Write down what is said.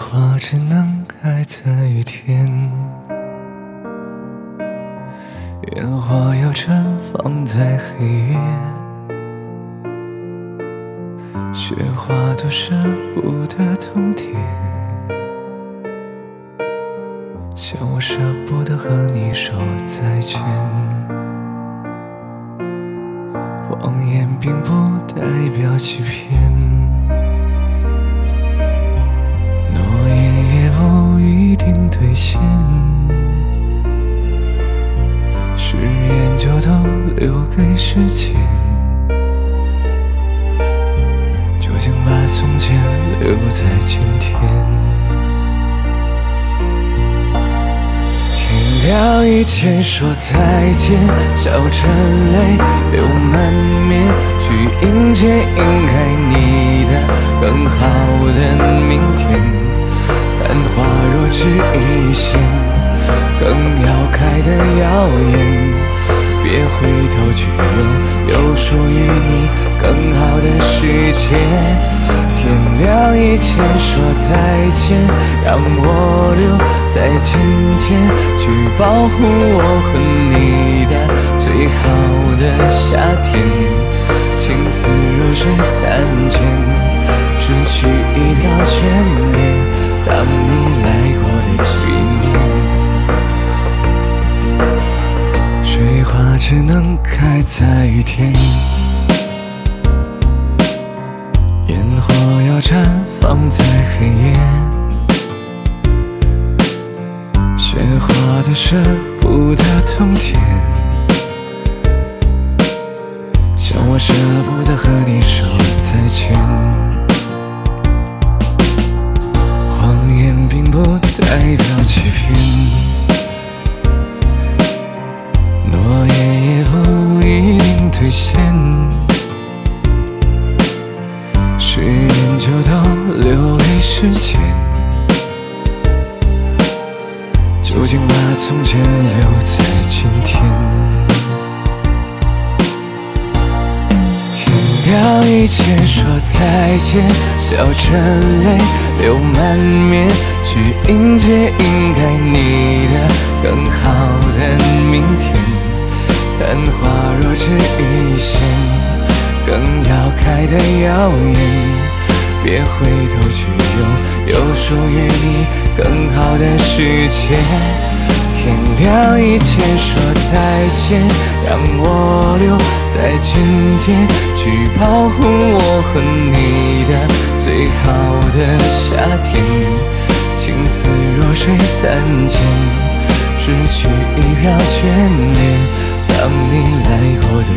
花只能开在雨天，烟花要绽放在黑夜，雪花都舍不得冬天，像我舍不得和你说再见。谎言并不代表欺骗，都留给时间。究竟把从前留在今天，天亮以前说再见，笑着泪流满面，去迎接应该你的更好的明天。昙花若只一现，更要开的耀眼。天亮以前说再见，让我留在今天，去保护我和你的最好的夏天。情似弱水三千，只取一秒眷恋，当你来过的纪念。水花只能开在雨天，雪花都舍不得冬天，像我舍不得和你说再见。谎言并不代表欺骗。诺言也不一定兑现，誓言就都留给时间。究竟把从前留在今天。天亮以前说再见，笑着泪流满面，去迎接应该你的更好的明天。昙花若只一现，更要开的耀眼。别回头去拥有属于你更好的世界。天亮以前说再见，让我留在今天，去保护我和你的最好的夏天。情丝弱水三千，只取一瓢眷恋。当你来过的